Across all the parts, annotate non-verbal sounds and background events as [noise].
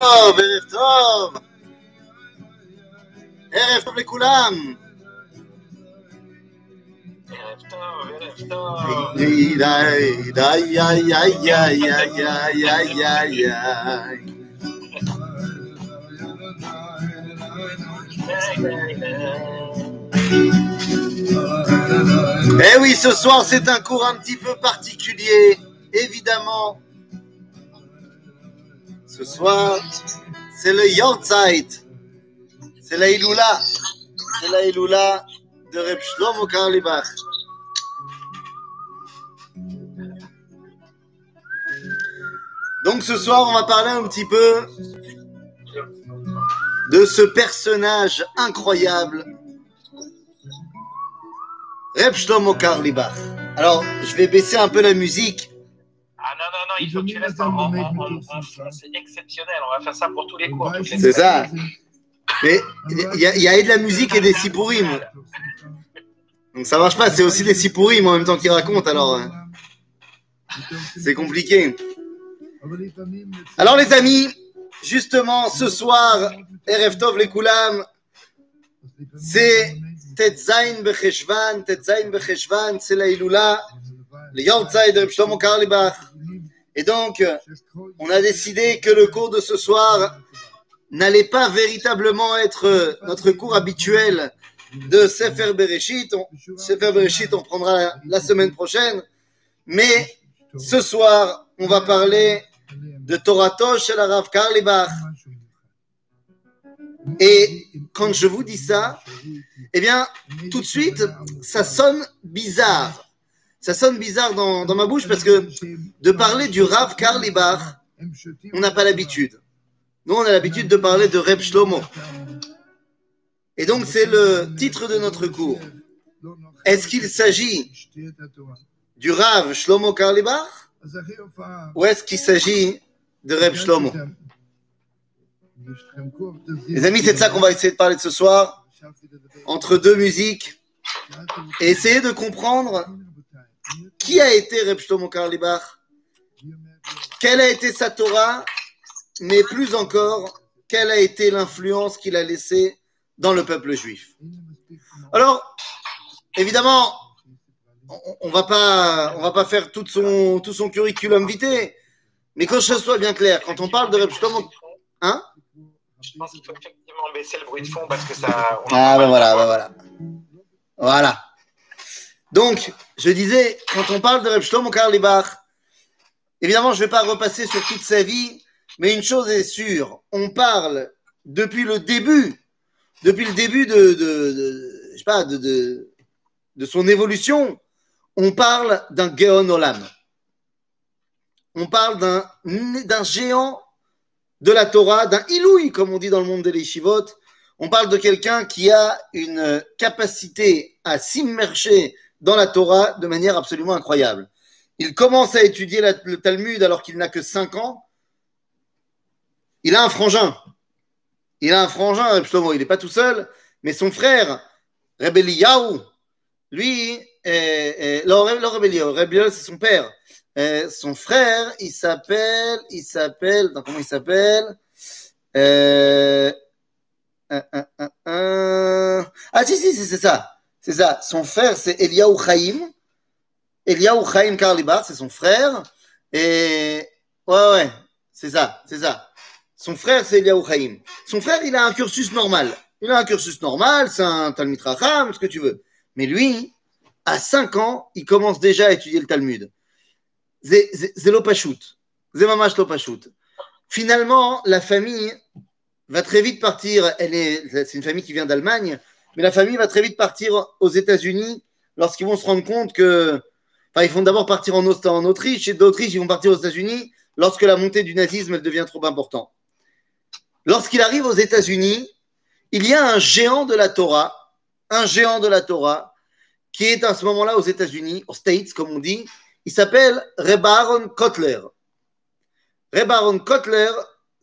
טוב, ערב טוב! ערב טוב לכולם! Eh oui, ce soir c'est un cours un petit peu particulier, évidemment, ce soir, c'est le Yortzeit. C'est la Iloula. C'est la Iloula de Reb Shlomo Karlibach. Donc ce soir, on va parler un petit peu de ce personnage incroyable, Reb Shlomo Karlibach. Alors, je vais baisser un peu la musique. Non, non, non, il faut que tu en- C'est exceptionnel, on va faire ça pour tous les cours. C'est ça. Mais il y, a- il y a et de la musique et des sipourim. [laughs] Donc ça marche pas, c'est aussi des sipourim en même temps qu'ils racontent, alors euh, c'est compliqué. Alors les amis, justement ce soir, Erev Tov les Koulam, c'est Tetzain Becheshvan, Tetzain Becheshvan, c'est la Iloula, le Yortzai de Reb Shlomo Karlibach. Et donc, on a décidé que le cours de ce soir n'allait pas véritablement être euh, notre cours habituel de Sefer Bereshit. Sefer Bereshit, on reprendra la, semaine prochaine. Mais ce soir, on va parler de Torato chez la Rav Karlibach. Et quand je vous dis ça, eh bien, tout de suite, ça sonne bizarre. Ça sonne bizarre dans, ma bouche parce que de parler du Rav Karlibach, on n'a pas l'habitude. Nous, on a l'habitude de parler de Reb Shlomo. Et donc, c'est le titre de notre cours. Est-ce qu'il s'agit du Rav Shlomo Karlibach ou est-ce qu'il s'agit de Reb Shlomo? Les amis, c'est de ça qu'on va essayer de parler de ce soir, entre deux musiques, et essayer de comprendre qui a été Reb Shlomo Karlibach, quelle a été sa Torah, mais plus encore, quelle a été l'influence qu'il a laissée dans le peuple juif? Alors, évidemment, on, on va pas, on va pas faire tout son, tout son curriculum vitae, mais que ce soit bien clair, quand on parle de Reb Shlomo, hein? Je pense qu'il faut effectivement baisser le bruit de fond parce que ça. on Ah ben voilà, ben voilà. Voilà. Donc, je disais, quand on parle de Reb Shlomo Karlibach, évidemment, je ne vais pas repasser sur toute sa vie, mais une chose est sûre, on parle depuis le début, depuis le début de, son évolution, on parle d'un Geon Olam. On parle d'un géant de la Torah, d'un Iloui, comme on dit dans le monde des Yeshivot, on parle de quelqu'un qui a une capacité à s'immerger dans la Torah de manière absolument incroyable. Il commence à étudier le Talmud alors qu'il n'a que 5 ans. Il a un frangin. Il a un frangin, Shlomo. Il n'est pas tout seul, mais son frère, Reb Eliyahu, lui, Eliyahu, Reb Eliyahu, c'est son père. Euh, son frère, il s'appelle, il s'appelle, comment il s'appelle euh. Ah si, si, c'est ça. C'est ça. Son frère, c'est Eliaou Chaim. Eliaou Chaim Karlibar, c'est son frère. Et ouais, ouais, c'est ça, c'est ça. Son frère, c'est Eliaou Chaim. Son frère, il a un cursus normal. Il a un cursus normal, c'est un Talmud Racham, ce que tu veux. Mais lui, à 5 ans, il commence déjà à étudier le Talmud. C'est l'opachut. C'est. Finalement, la famille va très vite partir. Elle est, c'est une famille qui vient d'Allemagne, mais la famille va très vite partir aux États-Unis lorsqu'ils vont se rendre compte que, enfin, ils vont d'abord partir en, Autriche et d'Autriche ils vont partir aux États-Unis lorsque la montée du nazisme devient trop importante. Lorsqu'il arrive aux États-Unis, il y a un géant de la Torah, un géant de la Torah qui est à ce moment-là aux États-Unis, aux States comme on dit. Il s'appelle Reb Aaron Kotler. Reb Aaron Kotler,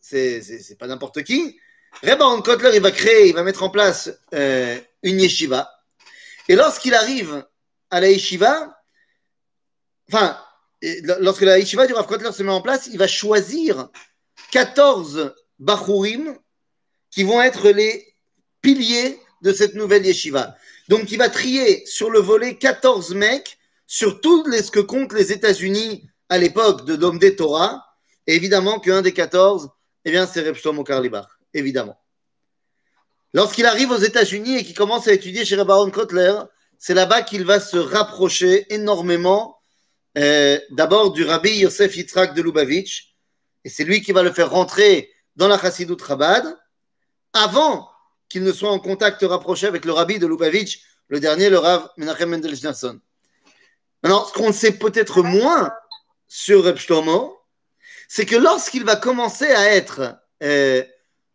c'est pas n'importe qui. Reb Aaron Kotler, il va créer, il va mettre en place euh, une yeshiva. Et lorsqu'il arrive à la yeshiva, enfin, lorsque la yeshiva du Rav Kotler se met en place, il va choisir 14 Bachurim qui vont être les piliers de cette nouvelle yeshiva. Donc, il va trier sur le volet 14 mecs sur tout ce que comptent les États-Unis à l'époque de l'homme des Torah. Et évidemment qu'un des 14, eh bien, c'est Reb Shlomo Karlibach, évidemment. Lorsqu'il arrive aux États-Unis et qu'il commence à étudier chez Baron Kotler, c'est là-bas qu'il va se rapprocher énormément euh, d'abord du rabbi Yosef Yitzhak de Lubavitch, et c'est lui qui va le faire rentrer dans la Chassidut Chabad, avant qu'il ne soit en contact rapproché avec le rabbi de Lubavitch, le dernier, le Rav Menachem Mendel Maintenant, ce qu'on sait peut-être moins sur Reb c'est que lorsqu'il va commencer à être euh,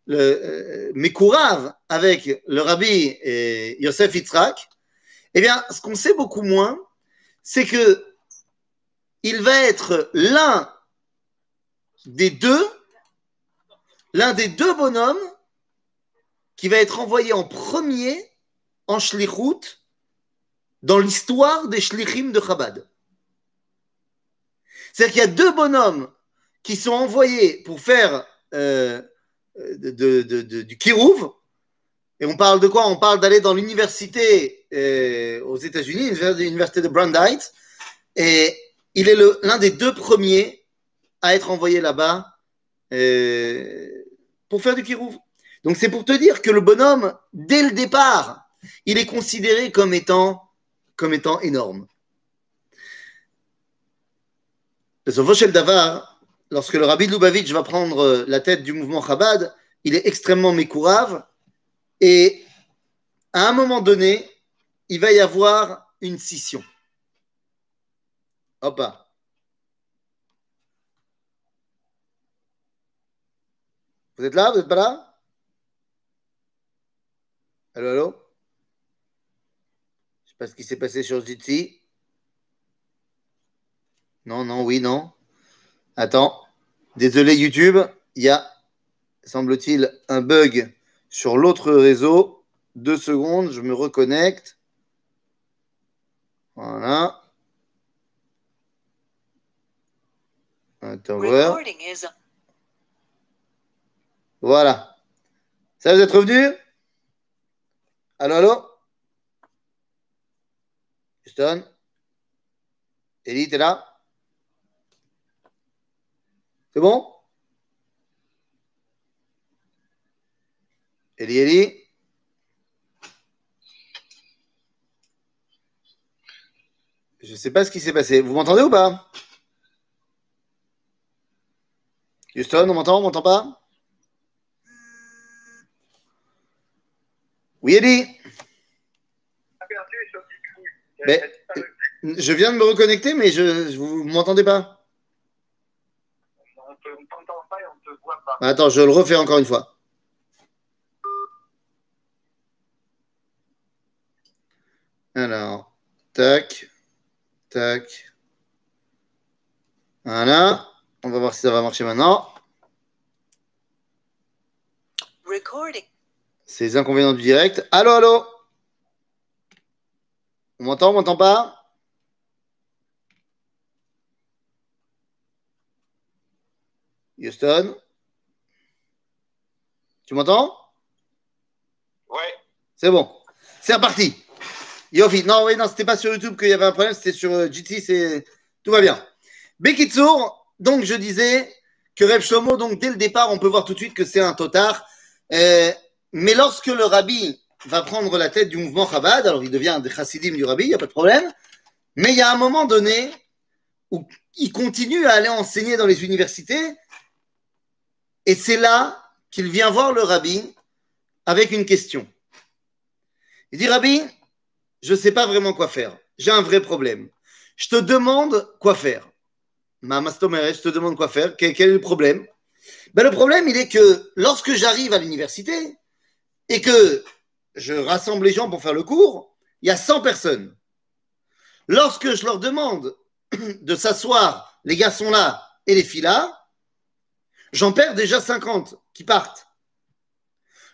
le euh, avec le rabbi et Yosef Yitzhak, eh bien, ce qu'on sait beaucoup moins, c'est que il va être l'un des deux, l'un des deux bonhommes qui va être envoyé en premier en shlichut dans l'histoire des shlichim de Chabad. C'est-à-dire qu'il y a deux bonhommes qui sont envoyés pour faire euh, du kirouv. Et on parle de quoi? On parle d'aller dans l'université euh, aux États-Unis, l'université de Brandeis. Et il est l'un des deux premiers à être envoyé là-bas euh, pour faire du kirouv. Donc c'est pour te dire que le bonhomme, dès le départ, il est considéré comme étant, comme étant énorme. Davar, lorsque le rabbi Lubavitch va prendre la tête du mouvement Chabad, il est extrêmement mécourave et à un moment donné, il va y avoir une scission. Hop. Vous êtes là? Vous n'êtes pas là? Allô, allô? Je ne sais pas ce qui s'est passé sur Jitsi. Non, non, oui, non. Attends. Désolé YouTube, il y a, semble-t-il, un bug sur l'autre réseau. Deux secondes, je me reconnecte. Voilà. Voilà. Ça, vous êtes revenu? Allô, allô? Houston? Ellie, t'es là? C'est bon? Ellie, Ellie Je ne sais pas ce qui s'est passé. Vous m'entendez ou pas? Houston, on m'entend On m'entend pas? Oui, Eddie Je viens de me reconnecter, mais je, vous ne m'entendez pas On ne t'entend pas et on ne te voit pas. Attends, je le refais encore une fois. Alors, tac, tac. Voilà. On va voir si ça va marcher maintenant. Recording. C'est les inconvénients du direct. Allô, allô? On m'entend, on m'entend pas? Houston? Tu m'entends? Ouais. C'est bon. C'est reparti. Yofi. Non, oui, non, c'était pas sur YouTube qu'il y avait un problème, c'était sur euh, GT, c'est tout va bien. Bekitsour, donc, je disais que Reb Shlomo, donc dès le départ, on peut voir tout de suite que c'est un totard. Euh, mais lorsque le rabbi va prendre la tête du mouvement Chabad, alors il devient des chassidim du rabbi, il n'y a pas de problème. Mais il y a un moment donné où il continue à aller enseigner dans les universités. Et c'est là qu'il vient voir le rabbi avec une question. Il dit, Rabbi, je ne sais pas vraiment quoi faire. J'ai un vrai problème. Je te demande quoi faire. Ma je te demande quoi faire. Quel, est le problème? Ben, Le problème, il est que lorsque j'arrive à l'université et que je rassemble les gens pour faire le cours, il y a 100 personnes. Lorsque je leur demande de s'asseoir, les garçons là et les filles là, j'en perds déjà 50 qui partent.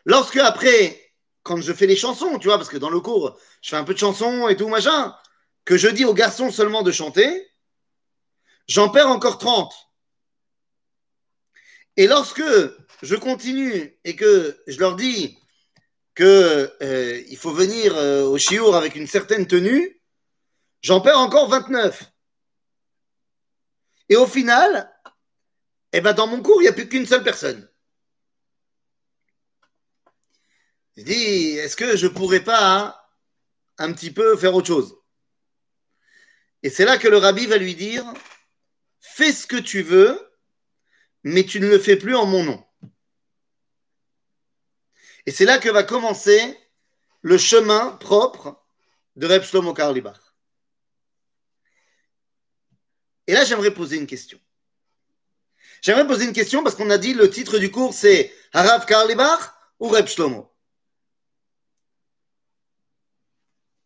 Lorsque après, quand je fais les chansons, tu vois, parce que dans le cours, je fais un peu de chansons et tout, machin, que je dis aux garçons seulement de chanter, j'en perds encore 30. Et lorsque je continue et que je leur dis que euh, faut venir euh, au chiour avec une certaine tenue, j'en perds encore 29. Et au final, eh ben dans mon cours, il n'y a plus qu'une seule personne. Je dis, est-ce que je pourrais pas hein, un petit peu faire autre chose? Et c'est là que le rabbi va lui dire, fais ce que tu veux, mais tu ne le fais plus en mon nom. Et c'est là que va commencer le chemin propre de Reb Shlomo Karlibach. Et là, j'aimerais poser une question. J'aimerais poser une question parce qu'on a dit le titre du cours c'est Harav Karlibach ou Reb Shlomo?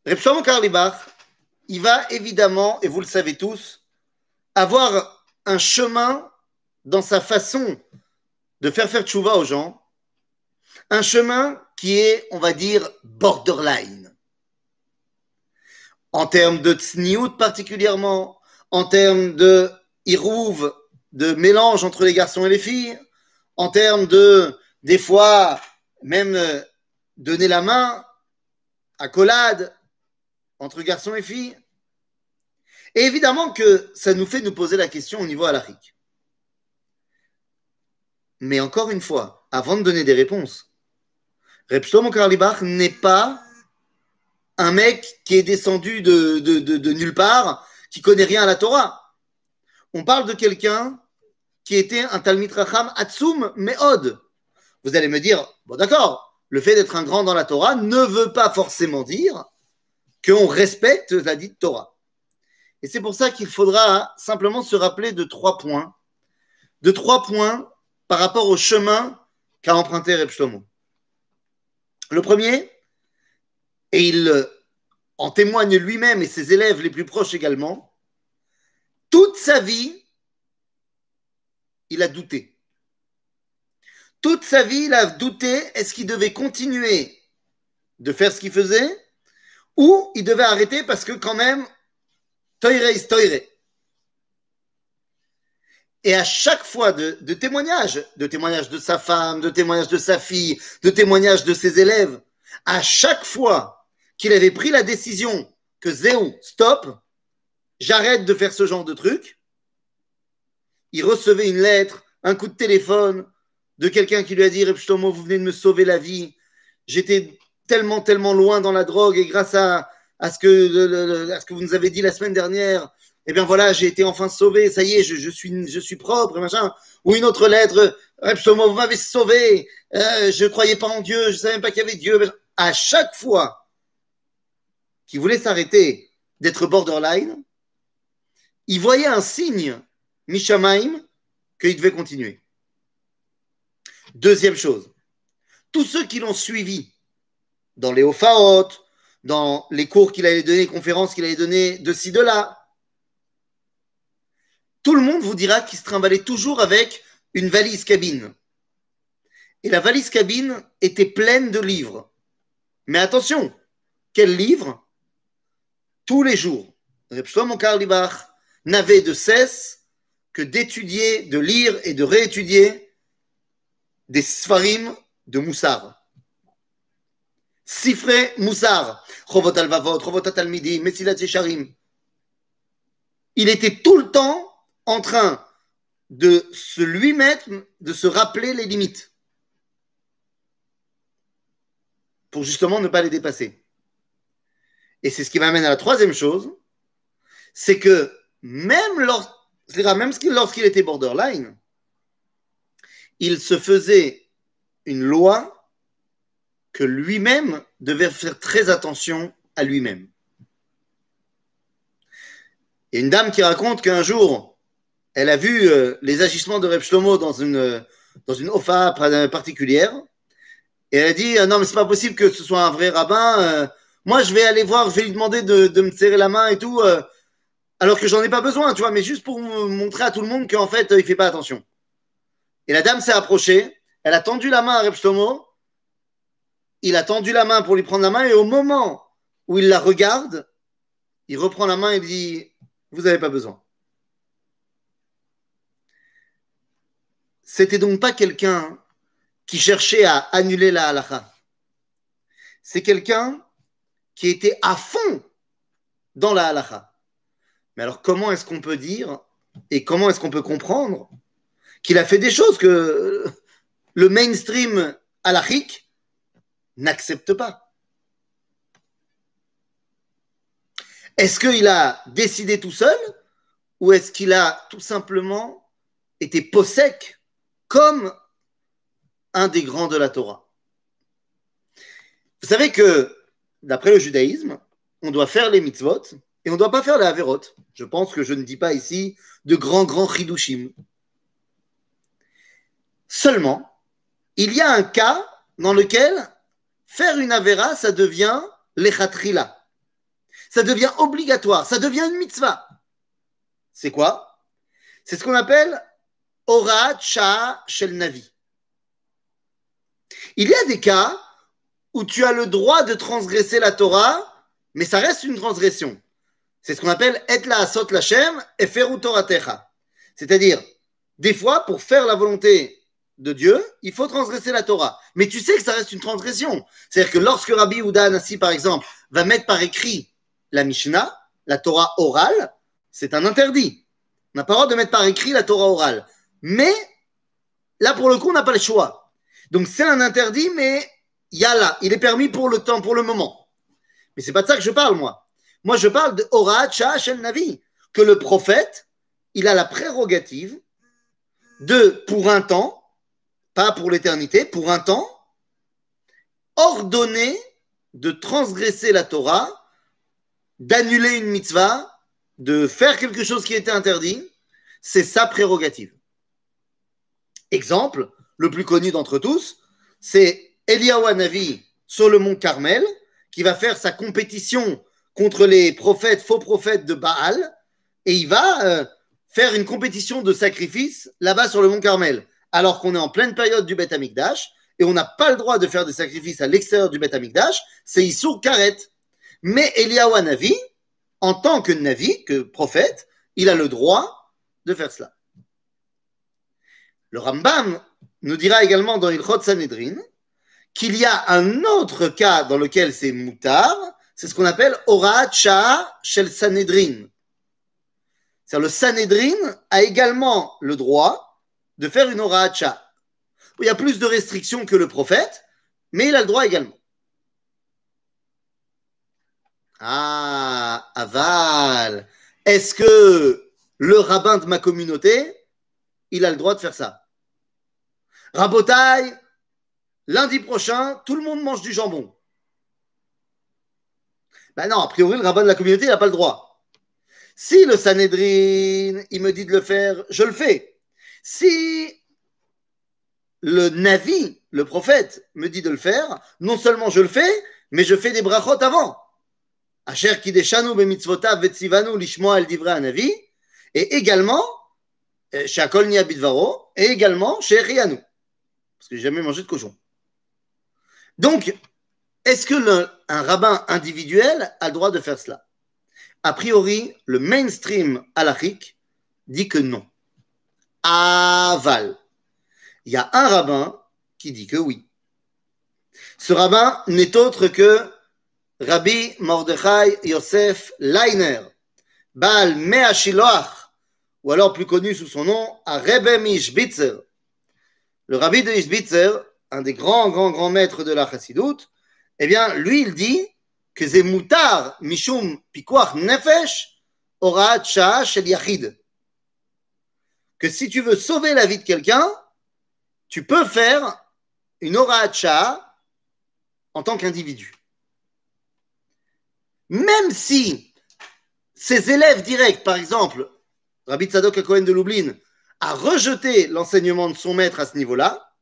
Reb Shlomo Karlibach, il va évidemment, et vous le savez tous, avoir un chemin dans sa façon de faire faire tchouva aux gens un chemin qui est, on va dire, borderline. En termes de tsniout particulièrement, en termes de irouv, de mélange entre les garçons et les filles, en termes de, des fois, même euh, donner la main, accolade entre garçons et filles. Et évidemment que ça nous fait nous poser la question au niveau alarique. Mais encore une fois, avant de donner des réponses, Reb Shlomo Karlibach n'est pas un mec qui est descendu de, de, de, nulle part, qui connaît rien à la Torah. On parle de quelqu'un qui était un Talmid Racham Atsum Meod. Vous allez me dire, bon d'accord, le fait d'être un grand dans la Torah ne veut pas forcément dire qu'on respecte la dite Torah. Et c'est pour ça qu'il faudra simplement se rappeler de trois points, de trois points par rapport au chemin qu'a emprunté Reb Shlomo. Le premier, et il en témoigne lui-même et ses élèves les plus proches également, toute sa vie, il a douté. Toute sa vie, il a douté, est-ce qu'il devait continuer de faire ce qu'il faisait ou il devait arrêter parce que quand même, toire is toire. Et à chaque fois de, de témoignages, de témoignages de sa femme, de témoignages de sa fille, de témoignages de ses élèves, à chaque fois qu'il avait pris la décision que Zéou, stop, j'arrête de faire ce genre de truc, il recevait une lettre, un coup de téléphone de quelqu'un qui lui a dit Repshtomo, vous venez de me sauver la vie. J'étais tellement, tellement loin dans la drogue et grâce à, ce que, vous nous avez dit la semaine dernière, eh bien voilà, j'ai été enfin sauvé, ça y est, je, suis, propre, machin. Ou une autre lettre, vous m'avez sauvé, euh, je ne croyais pas en Dieu, je ne savais même pas qu'il y avait Dieu. À chaque fois qu'il voulait s'arrêter d'être borderline, il voyait un signe, Mishamaim, qu'il devait continuer. Deuxième chose, tous ceux qui l'ont suivi dans les Ophaot, dans les cours qu'il allait donner, les conférences qu'il allait donner de ci, de là, tout le monde vous dira qu'il se trimballait toujours avec une valise cabine. Et la valise cabine était pleine de livres. Mais attention, quels livres? Tous les jours. Reb n'avait de cesse que d'étudier, de lire et de réétudier des Sfarim de Moussar. Sifre Moussar, Chovot al-Vavot, Chovot al-Talmidi, Mesilat Yesharim. Il était tout le temps en train de se lui mettre, de se rappeler les limites. Pour justement ne pas les dépasser. Et c'est ce qui m'amène à la troisième chose, c'est que même, même lorsqu'il était borderline, il se faisait une loi que lui-même devait faire très attention à lui-même. Il y a une dame qui raconte qu'un jour, elle a vu euh, les agissements de Reb Shlomo dans une, euh, dans une ofa particulière. Et elle a dit ah Non, mais c'est pas possible que ce soit un vrai rabbin. Euh, moi, je vais aller voir, je vais lui demander de, de me serrer la main et tout, alors que j'en ai pas besoin, tu vois, mais juste pour montrer à tout le monde qu'en fait, il fait pas attention. Et la dame s'est approchée, elle a tendu la main à Reb il a tendu la main pour lui prendre la main, et au moment où il la regarde, il reprend la main et dit Vous n'avez pas besoin. c'était donc pas quelqu'un qui cherchait à annuler la halakha. C'est quelqu'un qui était à fond dans la halakha. Mais alors, comment est-ce qu'on peut dire et comment est-ce qu'on peut comprendre qu'il a fait des choses que le mainstream halachique n'accepte pas? Est-ce qu'il a décidé tout seul ou est-ce qu'il a tout simplement été possèque comme un des grands de la Torah? Vous savez que, d'après le judaïsme, on doit faire les mitzvot et on ne doit pas faire les averot. Je pense que je ne dis pas ici de grands, grands chidushim. Seulement, il y a un cas dans lequel faire une avera, ça devient lechatrila. Ça devient obligatoire, ça devient une mitzvah. C'est quoi? C'est ce qu'on appelle Ora Cha Shel Navi. Il y a des cas où tu as le droit de transgresser la Torah, mais ça reste une transgression. C'est ce qu'on appelle Et la asot lachem et feru Toratecha. C'est-à-dire, des fois, pour faire la volonté de Dieu, il faut transgresser la Torah. Mais tu sais que ça reste une transgression. C'est-à-dire que lorsque Rabbi Ouda Anassi, par exemple, va mettre par écrit la Mishnah, la Torah orale, c'est un interdit. On n'a pas le droit de mettre par écrit la Torah orale. Mais là, pour le coup, on n'a pas le choix. Donc c'est un interdit, mais il il est permis pour le temps, pour le moment. Mais c'est pas de ça que je parle, moi. Moi, je parle de Ora Shel Navi, que le prophète, il a la prérogative de, pour un temps, pas pour l'éternité, pour un temps, ordonner de transgresser la Torah, d'annuler une mitzvah, de faire quelque chose qui était interdit, c'est sa prérogative. Exemple, le plus connu d'entre tous, c'est Eliyahu Navi sur le mont Carmel, qui va faire sa compétition contre les prophètes, faux prophètes de Baal, et il va euh, faire une compétition de sacrifice là-bas sur le mont Carmel alors qu'on est en pleine période du Beth Amikdash et on n'a pas le droit de faire des sacrifices à l'extérieur du Beth Amikdash, c'est Issour Karet. Mais Eliyahu Navi, en tant que Navi, que prophète, il a le droit de faire cela. Le Rambam nous dira également dans Ilchot Sanhedrin qu'il y a un autre cas dans lequel c'est moutar, c'est ce qu'on appelle Orat Shah Shel Sanhedrin. C'est-à-dire le Sanhedrin a également le droit de faire une oracha. Il y a plus de restrictions que le prophète, mais il a le droit également. Ah, aval. Est-ce que le rabbin de ma communauté, il a le droit de faire ça? Rabotaille, lundi prochain, tout le monde mange du jambon. Ben non, a priori, le rabbin de la communauté, il n'a pas le droit. Si le Sanhedrin, il me dit de le faire, je le fais. Si le Navi, le prophète, me dit de le faire, non seulement je le fais, mais je fais des brachot avant. Asher kideshanu bemitzvotav vetzivanu lishmoa el divrei Navi, et également, euh, chez Akol Bidvaro, et également chez Rianou. Parce que j'ai jamais mangé de cochon. Donc, est-ce que un rabbin individuel a le droit de faire cela? A priori, le mainstream halachique dit que non. Aval. Il y a un rabbin qui dit que oui. Ce rabbin n'est autre que Rabbi Mordechai Yosef Leiner, Baal Me'ashiloach, ou alors plus connu sous son nom, à Rebbe Mishbitzer. Le rabbi de Mishbitzer, un des grands, grands, grands maîtres de la chassidoute, eh bien, lui, il dit que c'est mishum nefesh shah yachid que si tu veux sauver la vie de quelqu'un, tu peux faire une oracha en tant qu'individu. Même si ses élèves directs, par exemple, Rabbi Tzadok Cohen de Lublin, a rejeté l'enseignement de son maître à ce niveau-là,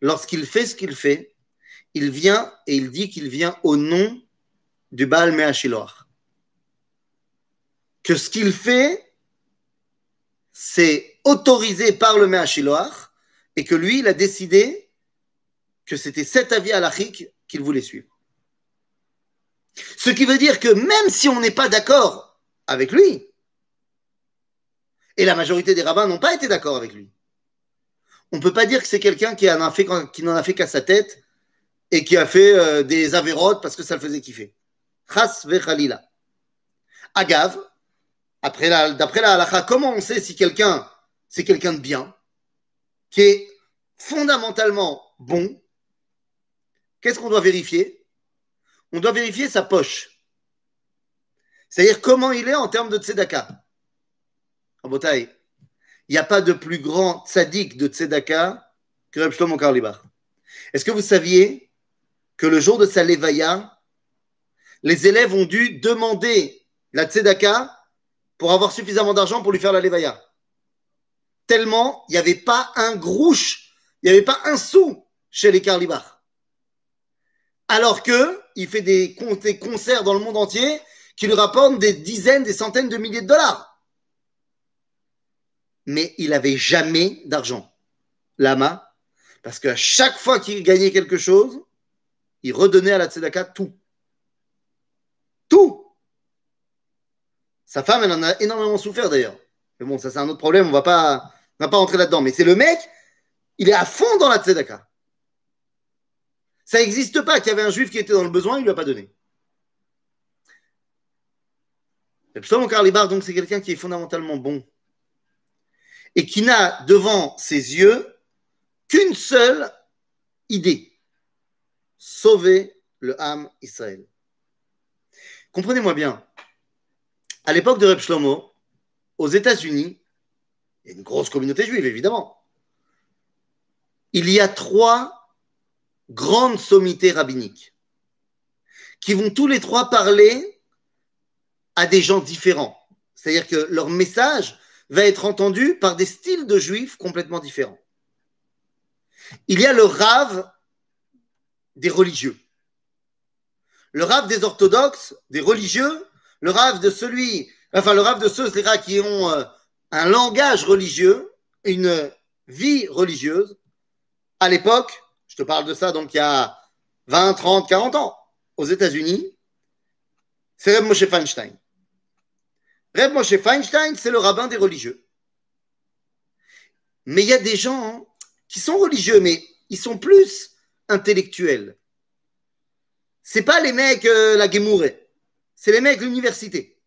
lorsqu'il fait ce qu'il fait, il vient et il dit qu'il vient au nom du Baal Me'ashiloach que ce qu'il fait, c'est autorisé par le Meachiloach et que lui, il a décidé que c'était cet avis halachique qu'il voulait suivre. Ce qui veut dire que même si on n'est pas d'accord avec lui, Et la majorité des rabbins n'ont pas été d'accord avec lui. On ne peut pas dire que c'est quelqu'un qui, n'en a fait, qu'à sa tête et qui a fait euh, des avérotes parce que ça le faisait kiffer. Chas vechalila. Agav, d'après la halakha, comment on sait si quelqu'un, c'est quelqu'un de bien, qui est fondamentalement bon? Qu'est-ce qu'on doit vérifier? On doit vérifier sa poche. C'est-à-dire comment il est en termes de tzedaka. En Botaï, il n'y a pas de plus grand tzaddik de tzedaka que Reb Shlomo Karlibar. Est-ce que vous saviez que le jour de sa levaya, les élèves ont dû demander la tzedaka pour avoir suffisamment d'argent pour lui faire la levaya Tellement il n'y avait pas un grouche, il n'y avait pas un sou chez les Karlibar. Alors que il fait des concerts dans le monde entier qui lui rapportent des dizaines, des centaines de milliers de dollars mais il n'avait jamais d'argent. Lama, parce qu'à chaque fois qu'il gagnait quelque chose, il redonnait à la tzedaka tout. Tout. Sa femme, elle en a énormément souffert d'ailleurs. Mais bon, ça c'est un autre problème, on va pas, va pas rentrer là-dedans. Mais c'est le mec, il est à fond dans la tzedaka. Ça n'existe pas qu'il y avait un juif qui était dans le besoin, il ne lui a pas donné. Le Karlibar, donc, c'est quelqu'un qui est fondamentalement bon et qui n'a devant ses yeux qu'une seule idée sauver le âme Israël. Comprenez-moi bien, à l'époque de Reb Shlomo, aux États-Unis, il y a une grosse communauté juive évidemment, il y a trois grandes sommités rabbiniques qui vont tous les trois parler à des gens différents. C'est-à-dire que leur message va être entendu par des styles de juifs complètement différents. Il y a le rave des religieux. Le rave des orthodoxes, des religieux, le rave de celui, enfin le de ceux qui ont euh, un langage religieux, une vie religieuse. À l'époque, je te parle de ça donc il y a 20, 30, 40 ans, aux États-Unis, c'est Moshe Feinstein. Reb Moshe Feinstein, c'est le rabbin des religieux. Mais il y a des gens qui sont religieux, mais ils sont plus intellectuels. C'est pas les mecs euh, la Gemouré, c'est les mecs de l'université.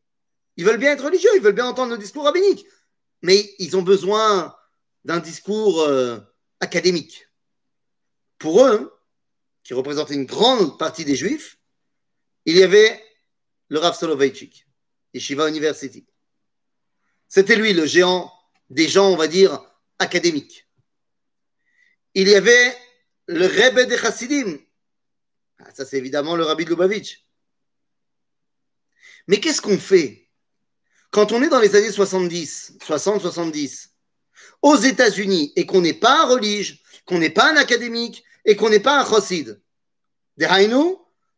Ils veulent bien être religieux, ils veulent bien entendre le discours rabbinique, mais ils ont besoin d'un discours euh, académique. Pour eux, qui représentaient une grande partie des juifs, il y avait le Rav Soloveitchik. Yeshiva University. C'était lui le géant des gens, on va dire, académiques. Il y avait le Rebbe de Chassidim. Ah, ça, c'est évidemment le Rabbi de Lubavitch. Mais qu'est-ce qu'on fait quand on est dans les années 70, 60-70, aux États-Unis et qu'on n'est pas un religieux, qu'on n'est pas un académique et qu'on n'est pas un chassid? Des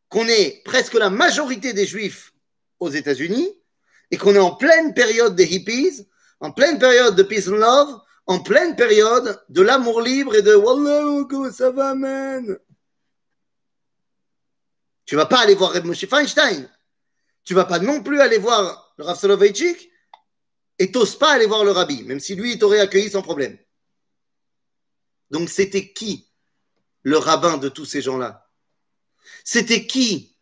qu'on est presque la majorité des juifs aux États-Unis et qu'on est en pleine période des hippies, en pleine période de peace and love, en pleine période de l'amour libre et de Wallah, comment ça va, man? Tu vas pas aller voir Reb Moshe Feinstein. Tu vas pas non plus aller voir le Rav et t'oses pas aller voir le Rabbi, même si lui, il t'aurait accueilli sans problème. Donc, c'était qui le rabbin de tous ces gens-là? C'était qui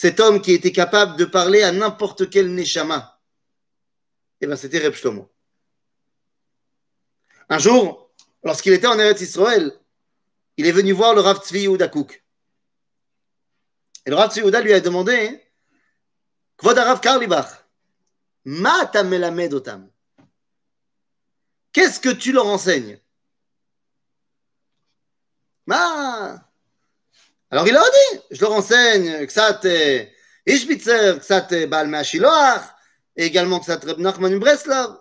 cet homme qui était capable de parler à n'importe quel Neshama, eh bien, c'était Reb. Un jour, lorsqu'il était en Eretz Israël, il est venu voir le Rav Tzvi Kouk. Et le Rav Tzvi lui a demandé Kvod Rav ma ta melamed otam? Qu'est-ce que tu leur enseignes? alors il leur a dit, je leur enseigne Ksat Ishbitzer, Ksat Baal Me'ashiloach, et également Ksat Reb Nachman Breslav.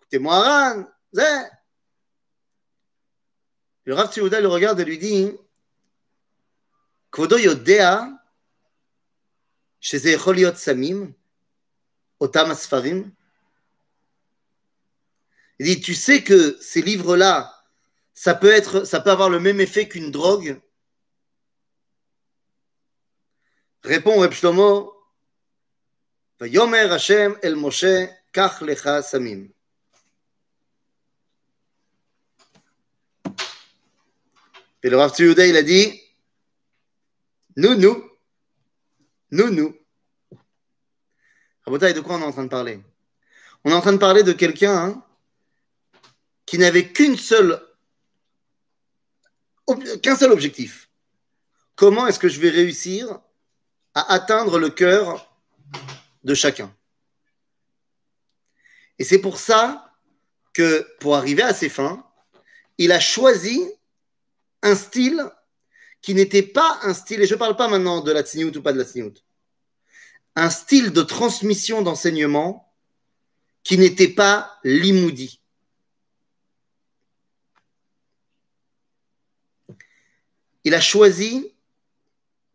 Écoutez-moi, Aran, Zé. Le Rav Tzouda le regarde et lui dit, Kvodo Yodea, שזה יכול להיות סמים, אותם הספרים? Il dit, tu sais que ces livres-là, ça peut être, ça peut avoir le même effet qu'une drogue Répond Reb Shlomo, Vayomer Hashem el Moshe, kach lecha samim. Et le Rav Tzuyuda, il a dit, nous, nous, nous, nous. Rabotai, de quoi on est en train de parler? On est en train de parler de quelqu'un hein, qui n'avait qu'une seule, qu'un seul objectif. Comment est-ce que je vais réussir atteindre le cœur de chacun Et c'est pour ça que, pour arriver à ses fins, il a choisi un style qui n'était pas un style, et je ne parle pas maintenant de la tsniout ou pas de la tsniout, un style de transmission d'enseignement qui n'était pas l'imoudi. Il a choisi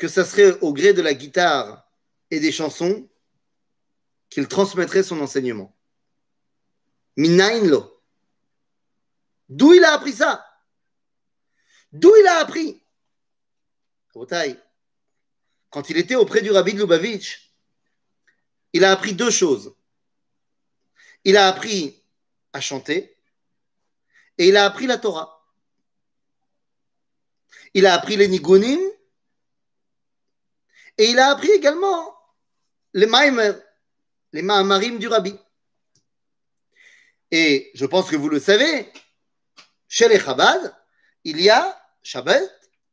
que ça serait au gré de la guitare et des chansons qu'il transmettrait son enseignement. Minainlo. D'où il a appris ça? D'où il a appris? Quand il était auprès du rabbi de Lubavitch, il a appris deux choses. Il a appris à chanter et il a appris la Torah. Il a appris les nigunim et il a appris également les maimer, les maamarim du rabbi. Et je pense que vous le savez, chez les Chabad, il y a Shabbat,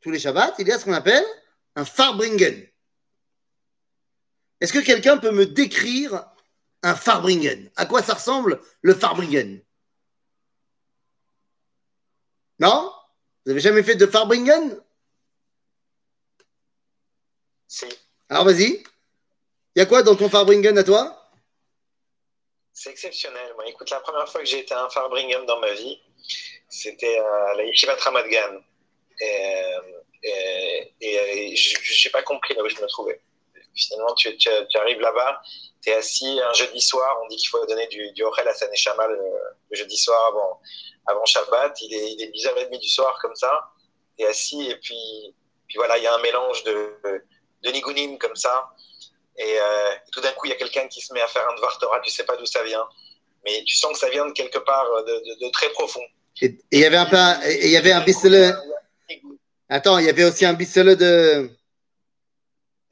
tous les Shabbats, il y a ce qu'on appelle un Farbringen. Est-ce que quelqu'un peut me décrire un Farbringen? À quoi ça ressemble le Farbringen? Non? Vous avez jamais fait de Farbringen? Si. Alors vas-y. Il y a quoi dans ton Farbringen à toi? C'est exceptionnel. Écoute, la première fois que j'ai été à un Farbringen dans ma vie, c'était à la Yeshiva Ramadgan. Et, et, je n'ai pas compris là où je me trouvais. Finalement, tu, tu, arrives là-bas, tu es assis un jeudi soir, on dit qu'il faut donner du, du à Saneshama le, le jeudi soir avant, avant Shabbat. Il est, il est 10h30 du soir comme ça. Tu es assis et puis, puis voilà, il y a un mélange de, de nigunim comme ça. Et, euh, tout d'un coup, il y a quelqu'un qui se met à faire un Dvar Torah, tu sais pas d'où ça vient. Mais tu sens que ça vient de quelque part de, de, de très profond. Et il y avait un, il y avait un bistele, Attends, il y avait aussi un bissele de.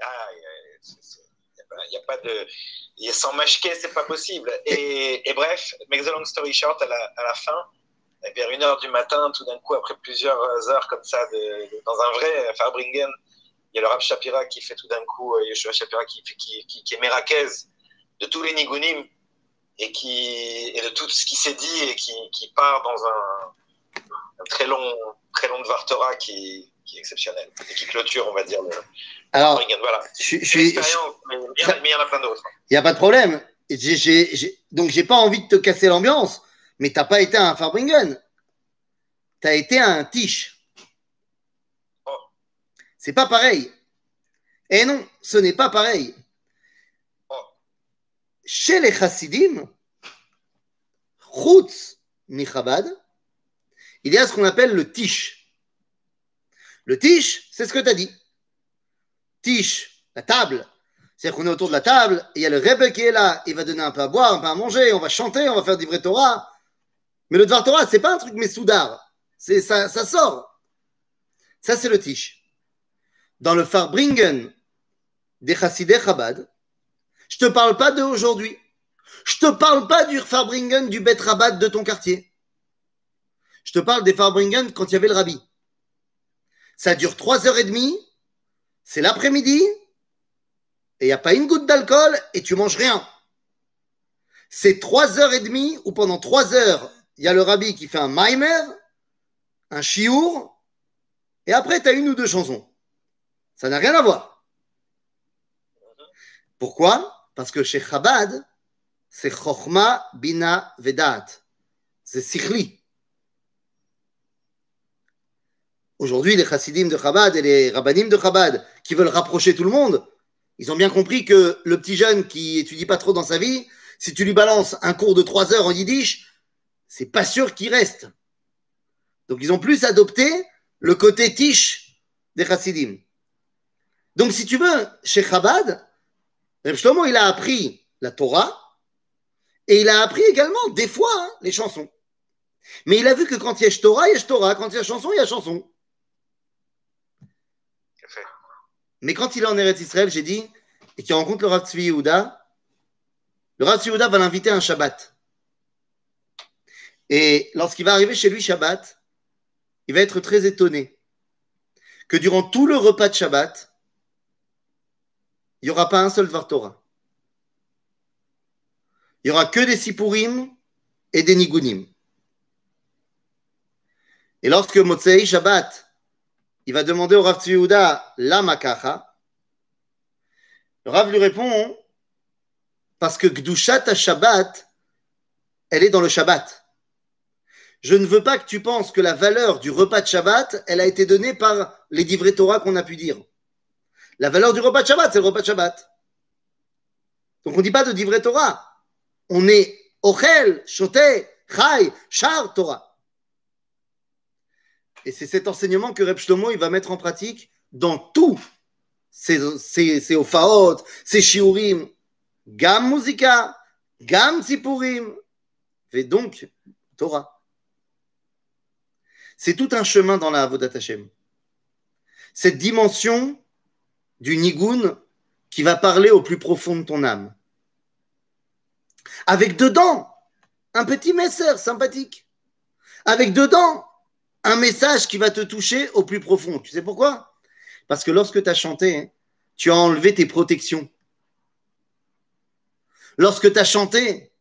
Ah, il n'y a, pas de. Il sans mâcher, c'est pas possible. Et, et, bref, make the long story short, à la, à la fin, vers une heure du matin, tout d'un coup, après plusieurs heures comme ça, de, dans un vrai Farbringen, il y a le Rab Shapira qui fait tout d'un coup, euh, Yeshua Shapira qui, qui, qui, qui est Merakez de tous les Nigunim et, qui, et de tout ce qui s'est dit et qui, qui part dans un, un très long, très long de Vartora qui, qui est exceptionnel et qui clôture, on va dire, le. Alors, voilà. je, je suis. Mais il y en a plein d'autres. Il n'y a pas de problème. J'ai, j'ai, j'ai... Donc, j'ai pas envie de te casser l'ambiance, mais t'as pas été un Farbringen. Tu as été un Tiche. Pas pareil. Et non, ce n'est pas pareil. Chez les Chassidim, Chutz Michabad, il y a ce qu'on appelle le tiche. Le tiche, c'est ce que tu as dit. Tiche, la table. C'est-à-dire qu'on est autour de la table, il y a le Rebbe qui est là, il va donner un peu à boire, un peu à manger, on va chanter, on va faire du vrai Torah. Mais le Dvar Torah, c'est pas un truc messoudar. C'est ça, ça sort. Ça, c'est le tiche. Dans le Farbringen des Chassidei Chabad, je te parle pas d'aujourd'hui. Je te parle pas du Farbringen du Bet Rabat de ton quartier. Je te parle des Farbringen quand il y avait le rabbi. Ça dure trois heures et demie, c'est l'après-midi, et il n'y a pas une goutte d'alcool, et tu manges rien. C'est trois heures et demie où pendant trois heures, il y a le rabbi qui fait un maimer, un chiour, et après, tu as une ou deux chansons. Ça n'a rien à voir. Pourquoi? Parce que chez Chabad, c'est Chochma, Bina, Vedat. C'est Sikhli. Aujourd'hui, les chassidim de Chabad et les rabbanim de Chabad qui veulent rapprocher tout le monde, ils ont bien compris que le petit jeune qui étudie pas trop dans sa vie, si tu lui balances un cours de trois heures en yiddish, c'est pas sûr qu'il reste. Donc ils ont plus adopté le côté tiche des chassidim. Donc si tu veux, chez Chabad, il a appris la Torah et il a appris également des fois hein, les chansons. Mais il a vu que quand il y a Torah, il y a Torah, quand il y a chanson, il y a chanson. Mais quand il est en Eretz Israël, j'ai dit, et qu'il rencontre le Rav Tzvi le Rav Tzvi va l'inviter à un Shabbat. Et lorsqu'il va arriver chez lui Shabbat, il va être très étonné que durant tout le repas de Shabbat, il n'y aura pas un seul Dvar Torah. Il n'y aura que des Sipurim et des Nigunim. Et lorsque Motsei Shabbat, il va demander au Rav Tzviouda la makacha, le Rav lui répond parce que Gdushat Shabbat, elle est dans le Shabbat. Je ne veux pas que tu penses que la valeur du repas de Shabbat, elle a été donnée par les divrei Torah qu'on a pu dire. La valeur du repas de Shabbat, c'est le repas de Shabbat. Donc on ne dit pas de divrei Torah. On est Ochel, Shoté, Chai, Char Torah. Et c'est cet enseignement que Reb Shlomo va mettre en pratique dans tous ses, ses, ofaot, shiurim, gam musika, gam sipurim, et donc Torah. C'est tout un chemin dans la Avodat Hashem. Cette dimension du nigun qui va parler au plus profond de ton âme. Avec dedans un petit messer sympathique. Avec dedans un message qui va te toucher au plus profond. Tu sais pourquoi? Parce que lorsque tu as chanté, tu as enlevé tes protections. Lorsque tu as chanté,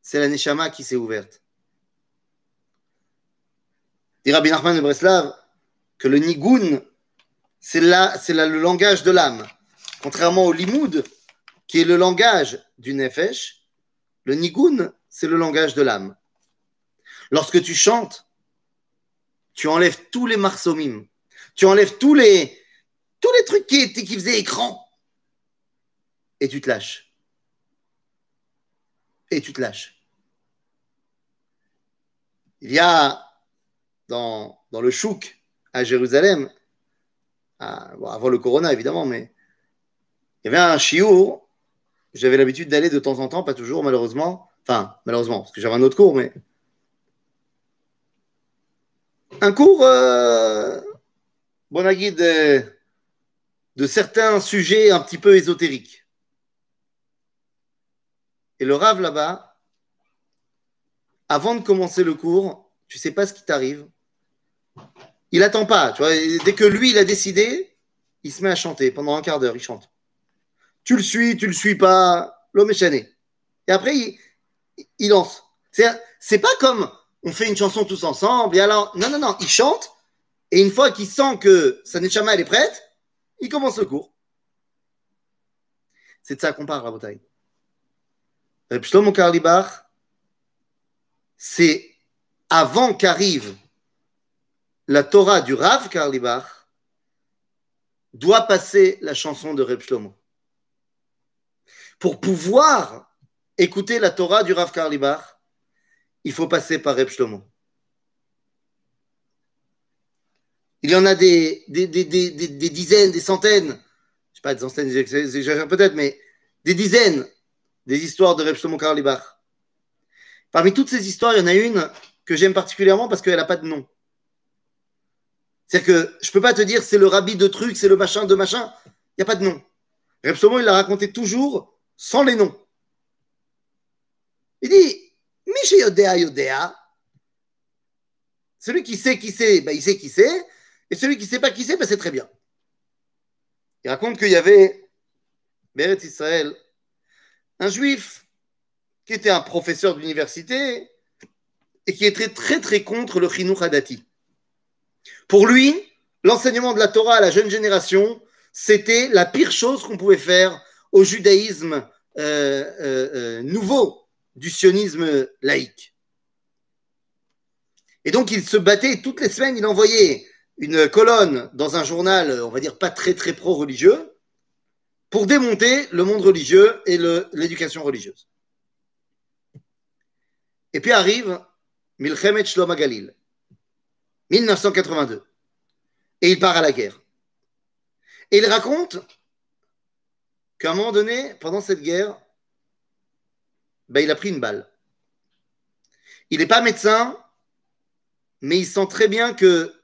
c'est la Neshama qui s'est ouverte. Dit Rabbi Nachman de Breslav que le Nigun, c'est c'est le langage de l'âme. Contrairement au Limoud, qui est le langage du Nefesh, le Nigun, c'est le langage de l'âme. Lorsque tu chantes, tu enlèves tous les marsomim, tu enlèves tous les, tous les trucs qui, qui faisaient écran, et tu te lâches. Et tu te lâches. Il y a dans le chouk à Jérusalem, avant le corona évidemment, mais il y avait un chiour, j'avais l'habitude d'aller de temps en temps, pas toujours malheureusement, enfin malheureusement, parce que j'avais un autre cours, mais un cours, euh, bon de, de certains sujets un petit peu ésotériques. Et le rave là-bas, avant de commencer le cours, tu sais pas ce qui t'arrive. Il attend pas. Dès que lui, il a décidé, il se met à chanter pendant un quart d'heure, il chante. Tu le suis, tu le suis pas, l'homme est chané. Et après, il, il lance. C'est pas comme on fait une chanson tous ensemble, et alors, non, non, non, il chante, et une fois qu'il sent que sa neshama, elle est prête, il commence le cours. C'est de ça qu'on parle. Reb Shlomo Karlibach, c'est avant qu'arrive la Torah du Rav Karlibach, doit passer la chanson de Reb Shlomo. Pour pouvoir écouter la Torah du Rav Karlibach, il faut passer par Reb Shlomo. Il y en a des, dizaines, des centaines, je ne sais pas, des centaines, j'exagère peut-être, mais des dizaines des histoires de Reb Shlomo Karlibach. Parmi toutes ces histoires, il y en a une que j'aime particulièrement parce qu'elle n'a pas de nom. C'est-à-dire que je ne peux pas te dire c'est le rabbi de trucs, c'est le machin de machin. Il n'y a pas de nom. Reb il l'a raconté toujours sans les noms. Il dit celui qui sait qui c'est, ben, il sait qui c'est. Et celui qui ne sait pas qui c'est, ben, c'est très bien. Il raconte qu'il y avait, Beret Israël, un juif qui était un professeur d'université et qui était très très contre le Chinuch Hadati. Pour lui, l'enseignement de la Torah à la jeune génération, c'était la pire chose qu'on pouvait faire au judaïsme euh, euh, euh, nouveau du sionisme laïque. Et donc il se battait toutes les semaines, il envoyait une colonne dans un journal, on va dire pas très très pro-religieux, pour démonter le monde religieux et l'éducation religieuse. Et puis arrive Milchemet Shlomo Galil, 1982. Et il part à la guerre. Et il raconte qu'à un moment donné, pendant cette guerre, ben, il a pris une balle. Il n'est pas médecin, mais il sent très bien que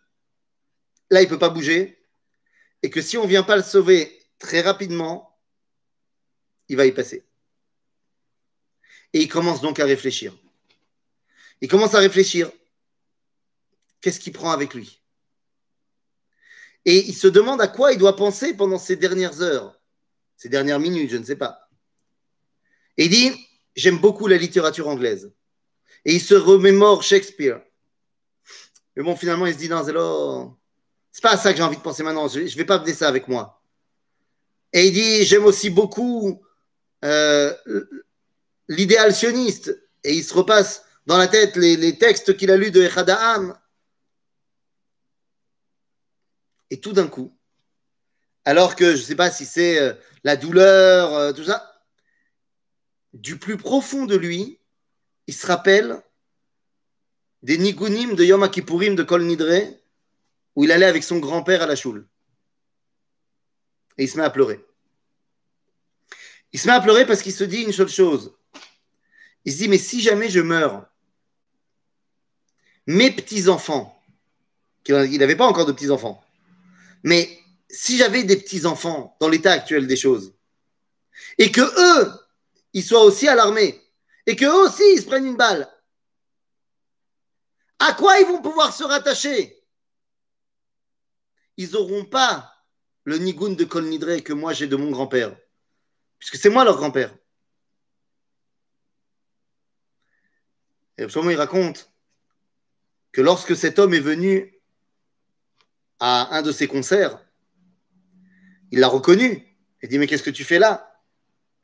là, il ne peut pas bouger. et que si on ne vient pas le sauver très rapidement, il va y passer. Et il commence donc à réfléchir. Il commence à réfléchir. Qu'est-ce qu'il prend avec lui Et il se demande à quoi il doit penser pendant ces dernières heures, ces dernières minutes, je ne sais pas. Et il dit, j'aime beaucoup la littérature anglaise. Et il se remémore Shakespeare. Mais bon, finalement, il se dit, non, c'est pas à ça que j'ai envie de penser maintenant. Je ne vais pas mener ça avec moi. Et il dit, j'aime aussi beaucoup euh, l'idéal sioniste. Et il se repasse dans la tête les, textes qu'il a lus de Echadaam. Et tout d'un coup, alors que je ne sais pas si c'est euh, la douleur, euh, tout ça, du plus profond de lui, il se rappelle des nigunim de Yom de Kol Nidre, où il allait avec son grand-père à la choule. Et il se met à pleurer. Il se met à pleurer parce qu'il se dit une seule chose. Il se dit, mais si jamais je meurs, mes petits-enfants, il n'avait pas encore de petits-enfants, mais si j'avais des petits-enfants dans l'état actuel des choses, et que eux, ils soient aussi à l'armée, et que eux aussi, ils se prennent une balle, à quoi ils vont pouvoir se rattacher? Ils n'auront pas le nigoun de Kol Nidre que moi j'ai de mon grand-père, puisque c'est moi leur grand-père. Et absolument, il raconte que lorsque cet homme est venu à un de ses concerts, il l'a reconnu. Il dit, mais qu'est-ce que tu fais là?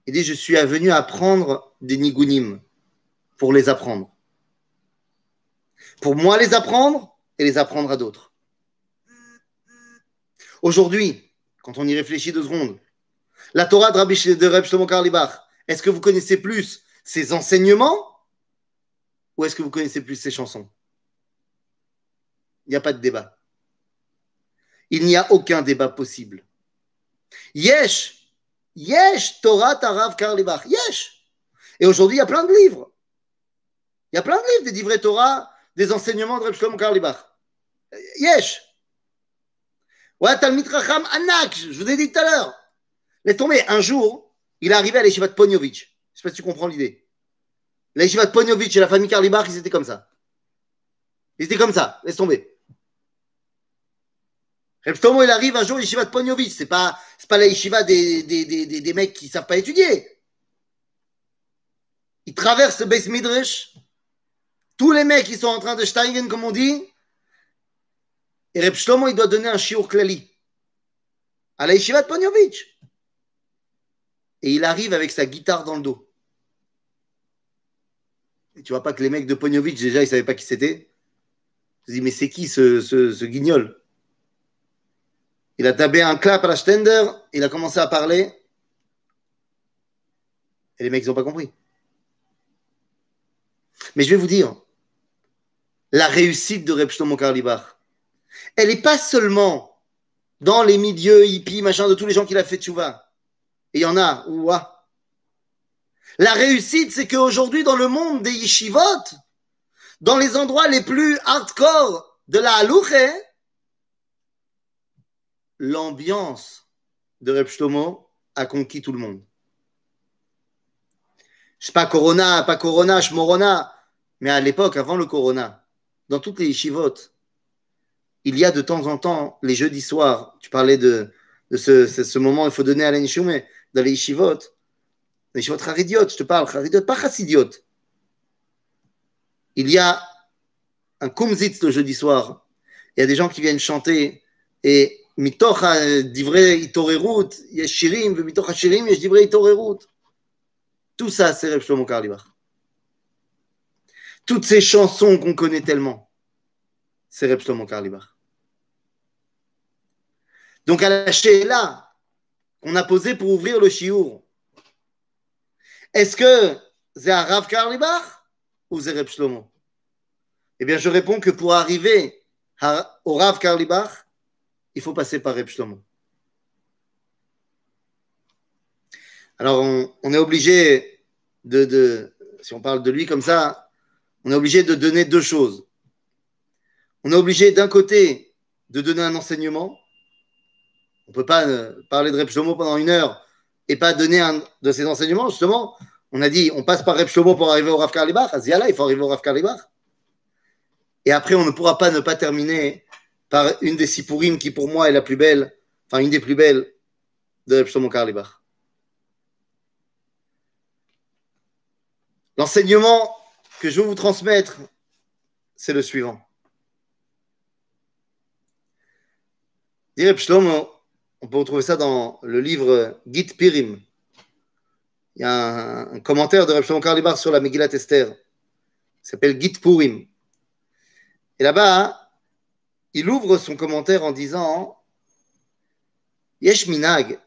Il dit, je suis venu apprendre des nigunim pour les apprendre. Pour moi les apprendre et les apprendre à d'autres. Aujourd'hui, quand on y réfléchit deux secondes, la Torah de Rabbi de Reb Shlomo Karlibach, est-ce que vous connaissez plus ses enseignements ou est-ce que vous connaissez plus ses chansons? Il n'y a pas de débat. Il n'y a aucun débat possible. Yesh, Yesh, Torah Tarav Karlibach, Yesh. Et aujourd'hui, il y a plein de livres. Il y a plein de livres des livrets Torah, des enseignements de Reb Shlomo. Yesh. Ouais, Talmit Racham Anak, je vous ai dit tout à l'heure. Laisse tomber, un jour, il est arrivé à l'Eshiva de Ponyovitch. Je ne sais pas si tu comprends l'idée. L'Eshiva de Ponyovitch et la famille Karlibach, ils étaient comme ça. Ils étaient comme ça, laisse tomber. Reb il arrive un jour à l'Yeshiva de Pognovitch. Ce n'est pas, pas la Yeshiva des, des, des, des, mecs qui ne savent pas étudier. Il traverse le Beis Midrash. Tous les mecs qui sont en train de steigen, comme on dit. Et Reb il doit donner un shiur klali à la Yeshiva de Pognovitch. Et il arrive avec sa guitare dans le dos. Et tu vois pas que les mecs de Pognovitch, déjà, ils ne savaient pas qui c'était. Je dis, mais c'est qui ce, ce guignol? Il a tapé un clap à la Stender, il a commencé à parler. Et les mecs, ils n'ont pas compris. Mais je vais vous dire, la réussite de Reb Shlomo elle n'est pas seulement dans les milieux hippies, machin, de tous les gens qu'il a fait tchouva. Et il y en a, ouah. La réussite, c'est qu'aujourd'hui, dans le monde des yeshivot, dans les endroits les plus hardcore de la halouche, l'ambiance de Reb a conquis tout le monde. Je sais pas Corona, pas Corona, Morona, mais à l'époque, avant le Corona, dans toutes les yeshivot, il y a de temps en temps, les jeudis soirs, tu parlais de, ce, moment, il faut donner à mais dans les yeshivot, les yeshivot je te parle, charidiot, pas chassidiot. Il y a un kumzitz le jeudi soir, il y a des gens qui viennent chanter et מתוך דברי התעוררות יש שירים, ומתוך השירים יש דברי התעוררות. Tout ça, c'est Reb Shlomo Karlibach. Toutes ces chansons qu'on connaît tellement, c'est Reb Shlomo Karlibach. Donc, à la là qu'on a posé pour ouvrir le chiour, est-ce que c'est un Rav Karlibach ou c'est Reb Shlomo Eh bien, je réponds que pour arriver au Rav Karlibach, il faut passer par Reb Alors, on, est obligé de, si on parle de lui comme ça, on est obligé de donner deux choses. On est obligé d'un côté de donner un enseignement On ne peut pas parler de Reb pendant une heure et pas donner un de ses enseignements. Justement, on a dit, on passe par Reb pour arriver au Rav Karlibach. Aziala, il faut arriver au Rav Karlibach. Et après, on ne pourra pas ne pas terminer par une des Sipurim qui, pour moi, est la plus belle, enfin, une des plus belles de Shlomo Karlibach. L'enseignement que je veux vous transmettre, c'est le suivant. Shlomo, on peut retrouver ça dans le livre Git Pirim. Il y a un, commentaire de Reb Shlomo Karlibar sur la Megillat Esther. Il s'appelle Git Purim. Et là-bas, il ouvre son commentaire en disant Yesh minag,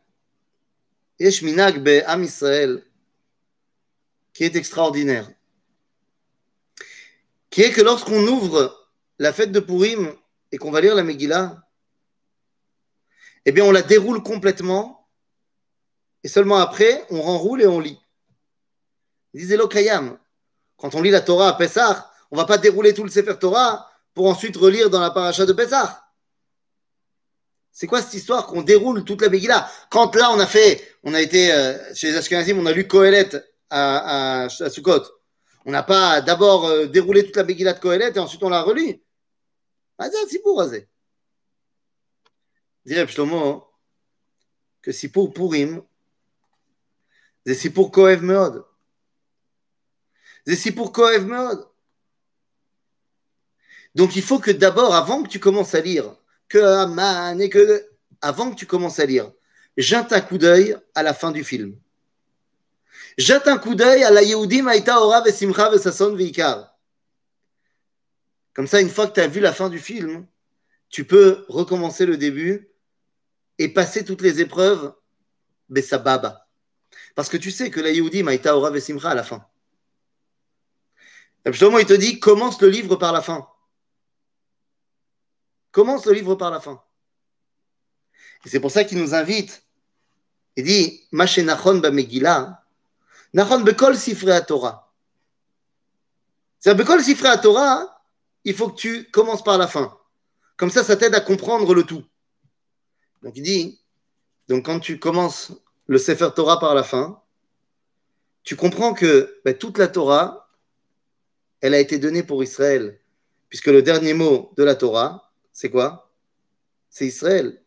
Yesh minag be Am Israël, qui est extraordinaire. Qui est que lorsqu'on ouvre la fête de Purim et qu'on va lire la Megillah, eh bien, on la déroule complètement et seulement après, on renroule et on lit. Disait Lokayam, quand on lit la Torah à Pessah, on ne va pas dérouler tout le Sefer Torah pour ensuite relire dans la paracha de Pessah. C'est quoi cette histoire qu'on déroule toute la Megillah? Quand là, on a fait, on a été euh, chez les Ashkenazim, on a lu Kohelet à, à. On n'a pas d'abord euh, déroulé toute la Megillah de Kohelet et ensuite on l'a. Ah, c'est pour Azé. Dirait Shlomo que si pour Purim, c'est pour Kohev Meod. C'est pour Kohev Meod. Donc il faut que d'abord, avant que tu commences à lire, que Aman et que. Avant que tu commences à lire, jette un coup d'œil à la fin du film. Jette un coup d'œil à la Yehudim Aïta Ora Vesimcha Vesason Veikar. Comme ça, une fois que tu as vu la fin du film, tu peux recommencer le début et passer toutes les épreuves Besababa. Parce que tu sais que la Yehudim Aïta Ora Vesimcha à la fin. Absolument, il te dit commence le livre par la fin. Commence le livre par la fin. Et c'est pour ça qu'il nous invite. Il dit Maché Nachon ba Megillah, Nachon bekol sifre Torah. C'est-à-dire, bekol sifre Torah, il faut que tu commences par la fin. Comme ça, ça t'aide à comprendre le tout. Donc il dit donc quand tu commences le Sefer Torah par la fin, tu comprends que ben, toute la Torah, elle a été donnée pour Israël, puisque le dernier mot de la Torah, c'est quoi? C'est Israël.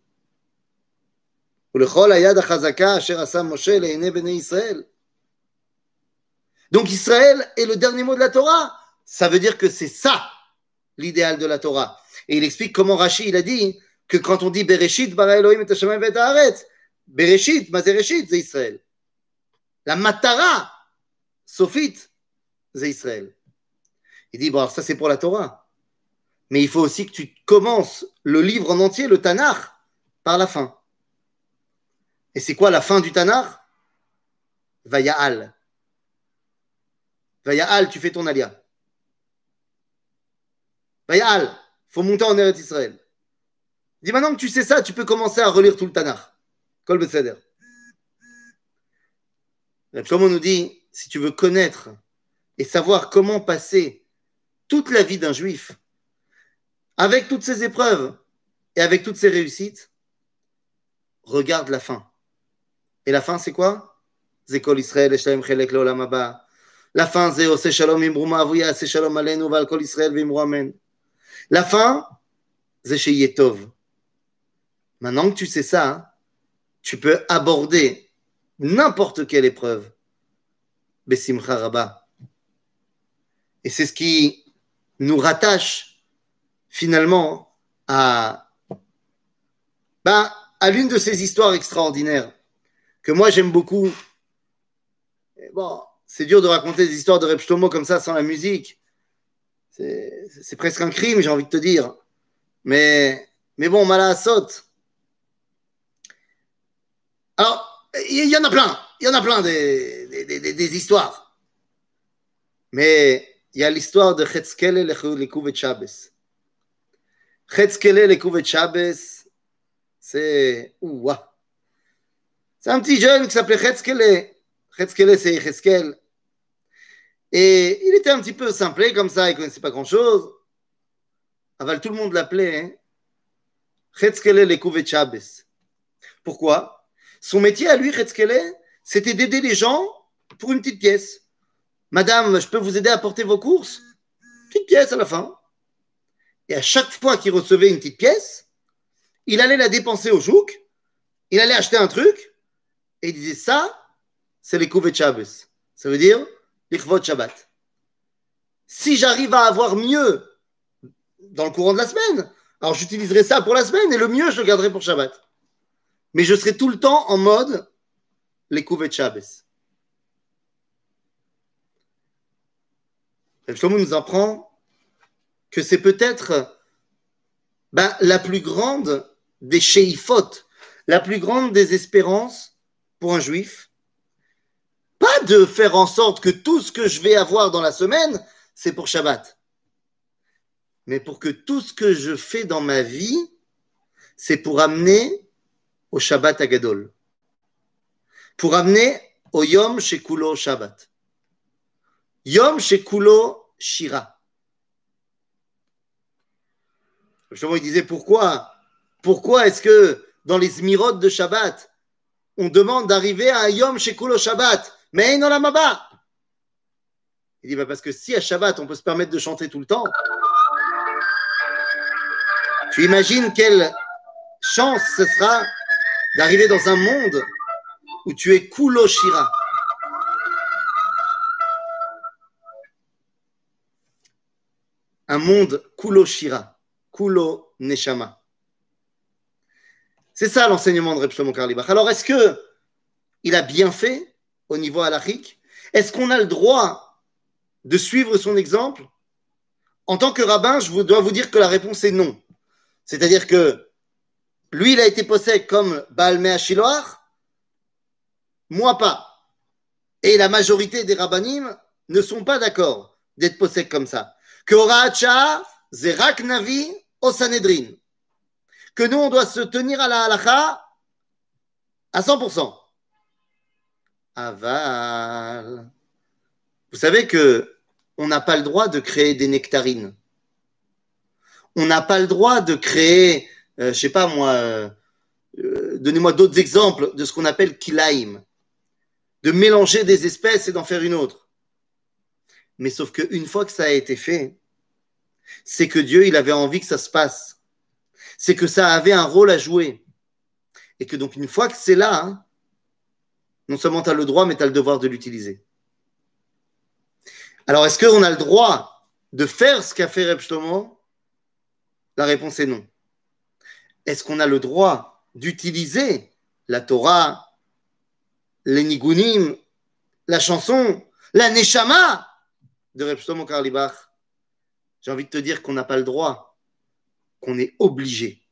Donc Israël est le dernier mot de la Torah. Ça veut dire que c'est ça l'idéal de la Torah. Et il explique comment Rashi il a dit que quand on dit Bereshit bara Elohim et Hashemayim et Haaretz, Bereshit, Mazereshit, c'est Israël. La Matara, Sophit, c'est Israël. Il dit, bon, ça c'est pour la Torah mais il faut aussi que tu commences le livre en entier, le Tanakh, par la fin. Et c'est quoi la fin du Tanakh? Vaya'al. Vaya'al, tu fais ton alia. Vaya'al, faut monter en Eretz Israël. Dis maintenant que tu sais ça, tu peux commencer à relire tout le Tanakh. Kol Beseder. Shlomo nous dit, si tu veux connaître et savoir comment passer toute la vie d'un juif, avec toutes ces épreuves et avec toutes ces réussites, regarde la fin. Et la fin, c'est quoi? Israël, Chelek. La fin, c'est Ose Shalom Imbruma Avuya, Shalom Alenu, Val Kol Israël, Vimru Amen. La fin, c'est chez. Maintenant que tu sais ça, tu peux aborder n'importe quelle épreuve. Besimcha Rabba. Et c'est ce qui nous rattache finalement à, ben, à l'une de ces histoires extraordinaires que moi j'aime beaucoup. bon, c'est dur de raconter des histoires de Reb comme ça sans la musique. C'est presque un crime, j'ai envie de te dire. Mais, mais bon, Mala saute. Alors, il y, en a plein. Il y en a plein des, des, des, des histoires. Mais il y a l'histoire de Chetzkele Lekouvet Shabbos. Chetzkele, de Shabbos, c'est. Ouah! C'est un petit jeune qui s'appelait Chetzkele. Chetzkele, c'est Cheskel. Et il était un petit peu simplé comme ça, il ne connaissait pas grand-chose. Aval, tout le monde l'appelait hein? Chetzkele, de Shabbos. Pourquoi? Son métier à lui, Retzkele, c'était d'aider les gens pour une petite pièce. Madame, je peux vous aider à porter vos courses? Petite pièce à la fin. Et à chaque fois qu'il recevait une petite pièce, il allait la dépenser au jouk, il allait acheter un truc, et il disait ça, c'est les de Shabbos. Ça veut dire l'Ichvot Shabbat. Si j'arrive à avoir mieux dans le courant de la semaine, alors j'utiliserai ça pour la semaine et le mieux, je le garderai pour Shabbat. Mais je serai tout le temps en mode les de Shabbos. Shlomo nous apprend que c'est peut-être ben, la plus grande des sheifot, la plus grande des espérances pour un juif. Pas de faire en sorte que tout ce que je vais avoir dans la semaine, c'est pour Shabbat. Mais pour que tout ce que je fais dans ma vie, c'est pour amener au Shabbat Agadol. Pour amener au Yom Shekulo Shabbat. Yom Shekulo Shira. Justement, il disait pourquoi Pourquoi est-ce que dans les Zmirot de Shabbat, on demande d'arriver à un Yom Shekulo Shabbat Mais non la maba Il dit bah parce que si à Shabbat on peut se permettre de chanter tout le temps, tu imagines quelle chance ce sera d'arriver dans un monde où tu es Kulo Shira. Un monde Kulo Shira. Kulo Neshama. C'est ça l'enseignement de Reb Karlibach. Alors, est-ce que il a bien fait au niveau halachique? Est-ce qu'on a le droit de suivre son exemple? En tant que rabbin, je dois vous dire que la réponse est non. C'est-à-dire que lui, il a été possédé comme Baal Shiloach, moi pas. Et la majorité des rabbinim ne sont pas d'accord d'être possédés comme ça. Que Zerak Navi, au. Que nous, on doit se tenir à la halakha à 100%. Aval. Vous savez que on n'a pas le droit de créer des nectarines. On n'a pas le droit de créer, je euh, je sais pas moi, euh, euh, donnez-moi d'autres exemples de ce qu'on appelle kilaim, de mélanger des espèces et d'en faire une autre. Mais sauf qu'une fois que ça a été fait, c'est que Dieu, il avait envie que ça se passe. C'est que ça avait un rôle à jouer. Et que donc, une fois que c'est là, hein, non seulement tu as le droit, mais tu as le devoir de l'utiliser. Alors, est-ce qu'on a le droit de faire ce qu'a fait Reb La réponse est non. Est-ce qu'on a le droit d'utiliser la Torah, les Nigunim, la chanson, la Neshama de Reb Shlomo Karlibach j'ai envie de te dire qu'on n'a pas le droit, qu'on est obligé.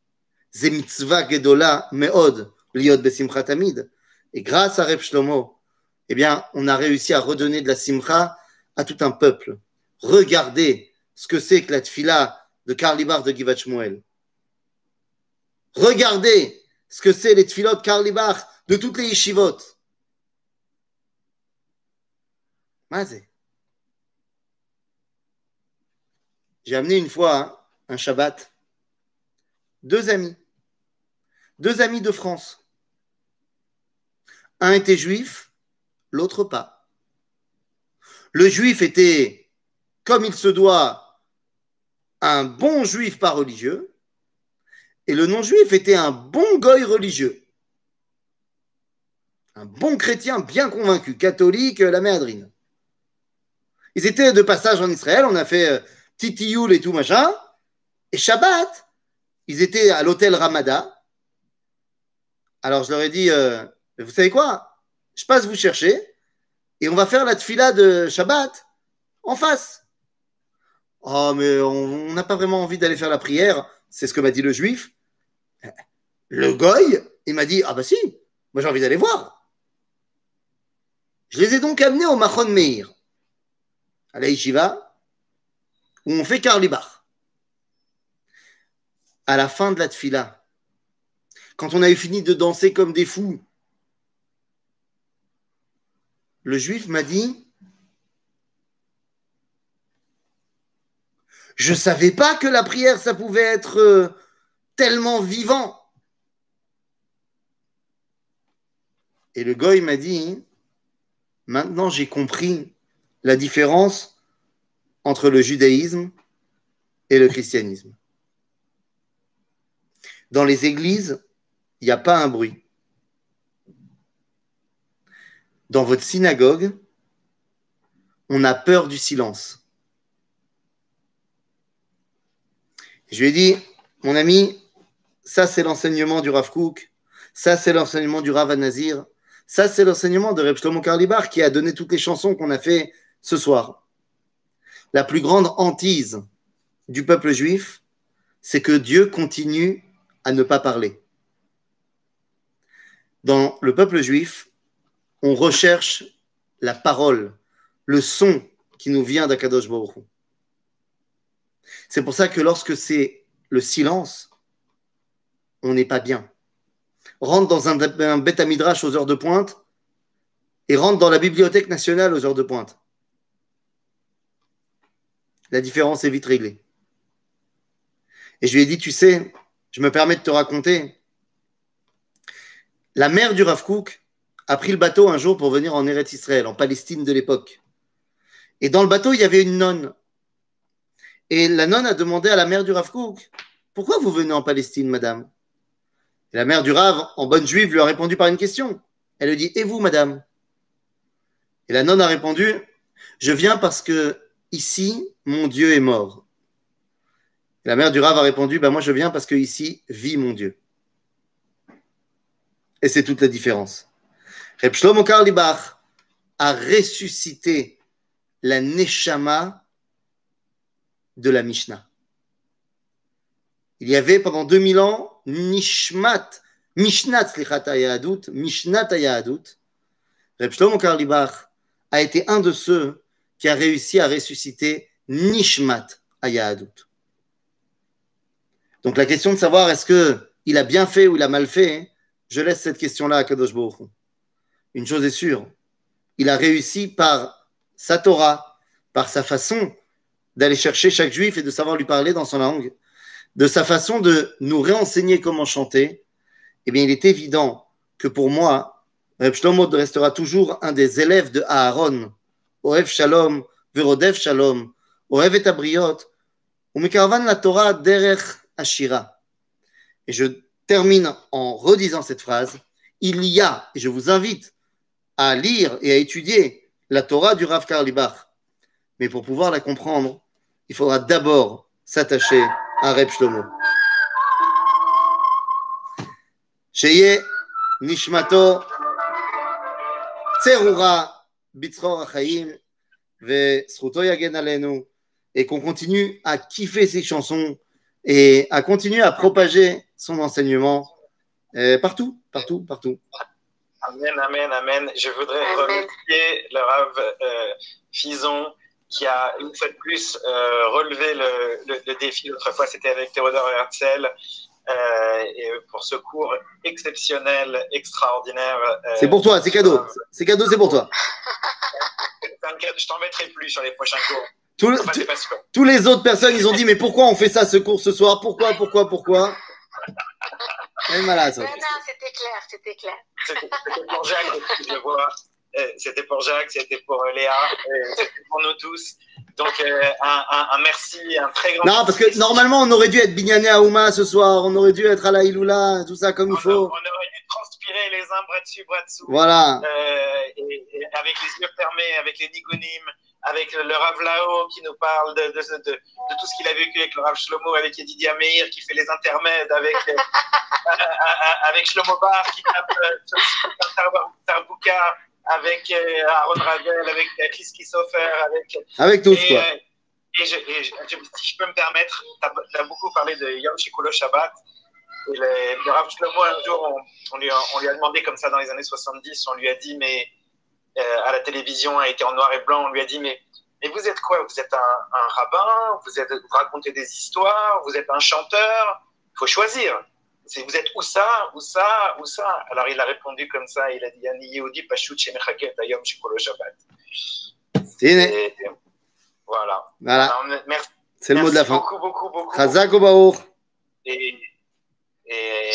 Zemitzva gedola meod liot besimcha tamid. Et grâce à Reb Shlomo, eh bien, on a réussi à redonner de la simcha à tout un peuple. Regardez ce que c'est que la tfila de Karl Libar de Givat Shmuel. Regardez ce que c'est les tfilot de Karl Libar de toutes les yeshivot. Mazé. J'ai amené une fois hein, un Shabbat deux amis, deux amis de France. Un était juif, l'autre pas. Le juif était, comme il se doit, un bon juif pas religieux, et le non-juif était un bon goy religieux. Un bon chrétien bien convaincu, catholique, la méadrine. Ils étaient de passage en Israël, on a fait euh, Titioul et tout machin. Et Shabbat, ils étaient à l'hôtel Ramada. Alors je leur ai dit, euh, vous savez quoi? Je passe vous chercher et on va faire la tfila de Shabbat en face. Oh, mais on n'a pas vraiment envie d'aller faire la prière. C'est ce que m'a dit le juif. Le goy, il m'a dit, ah bah si, moi j'ai envie d'aller voir. Je les ai donc amenés au Machon Meir, à la où on fait Karlibach. À la fin de la tfila, quand on avait fini de danser comme des fous, le juif m'a dit Je ne savais pas que la prière, ça pouvait être euh, tellement vivant. Et le goy m'a dit, maintenant j'ai compris la différence entre le judaïsme et le christianisme. Dans les églises, il n'y a pas un bruit. Dans votre synagogue, on a peur du silence. Je lui ai dit, mon ami, ça c'est l'enseignement du Rav Kook, ça c'est l'enseignement du Rav Anazir, ça c'est l'enseignement de Reb Shlomo Karlibar qui a donné toutes les chansons qu'on a fait ce soir. La plus grande hantise du peuple juif, c'est que Dieu continue à ne pas parler. Dans le peuple juif, on recherche la parole, le son qui nous vient d'Akadosh Baruch. C'est pour ça que lorsque c'est le silence, on n'est pas bien. Rentre dans un, un bêta midrash aux heures de pointe et rentre dans la bibliothèque nationale aux heures de pointe. La différence est vite réglée. Et je lui ai dit, tu sais, je me permets de te raconter, la mère du Rav Kook a pris le bateau un jour pour venir en Eretz Israël, en Palestine de l'époque. Et dans le bateau, il y avait une nonne. Et la nonne a demandé à la mère du Rav Kook, pourquoi vous venez en Palestine, madame? Et la mère du Rav, en bonne juive, lui a répondu par une question. Elle lui dit, et vous, madame? Et la nonne a répondu, je viens parce que ici, mon Dieu est mort. La mère du Rav a répondu, ben moi je viens parce que ici vit mon Dieu. Et c'est toute la différence. Reb Shlomo Karlibach a ressuscité la Neshama de la Mishnah. Il y avait pendant 2000 ans Nishmat, Mishnat Slichat Mishnat Ayahadut. Reb Shlomo Karlibach a été un de ceux qui a réussi à ressusciter Nishmat Ayahadut. Donc la question de savoir est-ce qu'il a bien fait ou il a mal fait, je laisse cette question-là à Kadosh Baruch Une chose est sûre, il a réussi par sa Torah, par sa façon d'aller chercher chaque juif et de savoir lui parler dans son langue, de sa façon de nous réenseigner comment chanter, eh bien il est évident que pour moi, Reb Shlomo restera toujours un des élèves de Aaron, Verodev Shalom, Oev et Abriot, Umekarvan la Torah derech Ashira. Et je termine en redisant cette phrase. Il y a, et je vous invite à lire et à étudier la Torah du Rav Karlibach. Mais pour pouvoir la comprendre, il faudra d'abord s'attacher à Reb Shlomo. Nishmato Tserura Bitzror Achaim et qu'on continue à kiffer ces chansons et à continuer à propager son enseignement euh, partout, partout, partout. Amen, amen, amen. Je voudrais remercier le Rav euh, Fison qui a une fois de plus euh, relevé le, le, défi. L'autre fois, c'était avec Théodore Herzl. Euh, et pour ce cours exceptionnel, extraordinaire. Euh, c'est pour toi, c'est cadeau. C'est cadeau, c'est pour toi. [laughs] Je t'embêterai plus sur les prochains cours. tous les autres personnes, ils ont dit, mais pourquoi on fait ça ce cours ce soir? Pourquoi, pourquoi, pourquoi? [laughs] Non, non, c'était clair, c'était clair. C'était pour Jacques, je vois. Euh, c'était pour Jacques, c'était pour Léa, c'était pour nous tous. Donc, euh, un, un, un, merci, un très grand Non, parce que normalement, on aurait dû être Binyané à Ouma ce soir, on aurait dû être à la Iloula, tout ça comme il faut. On aurait dû transpirer les uns bras dessus, bras dessous. Voilà. Euh, et, et avec les yeux fermés, avec les nigonimes, avec le Rav Lao qui nous parle de, de, de, de tout ce qu'il a vécu avec le Rav Shlomo, avec Edidia Meir qui fait les intermèdes, avec, [laughs] avec Shlomo Bar qui tape euh, Tarbouka avec euh, Aaron Ravel, avec Chris Kissofer, avec. Avec tous, quoi. Euh, et, je, et je, si je peux me permettre, tu as, beaucoup parlé de Yom Shikulo Shabbat. Et le, le Rav Shlomo, un jour, on, on, lui a, on, lui a, demandé comme ça dans les années 70, on lui a dit, mais euh, à la télévision, a été en noir et blanc, on lui a dit, mais, mais vous êtes quoi? Vous êtes un, un rabbin? Vous, êtes, vous racontez des histoires? Vous êtes un chanteur? Il faut choisir vous êtes où ça, où ça, où ça? Alors il a répondu comme ça, il a dit Ani Yehudi Pashut Shemechaket Ayom Shikolo Shabbat. Et, voilà. voilà. merci. C'est le mot de la fin. Beaucoup, beaucoup, beaucoup. Chazak Obaour. Et, et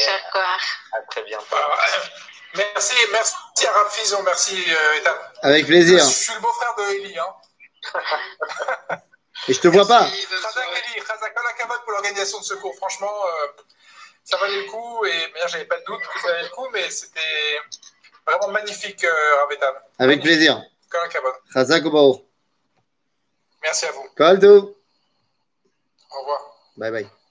à très bientôt. Merci, merci à Raph merci euh, Ethan. Avec plaisir. Je suis le beau-frère de Eli. Hein. Et je te vois pas. Khazak Eli, Khazak pour l'organisation de secours. Franchement, euh, ça valait le coup. Et bien, j'avais pas de doute que ça valait le coup, mais c'était vraiment magnifique, euh, Ravetan. Avec plaisir. Merci à vous. Kaldo. Au revoir. Bye bye.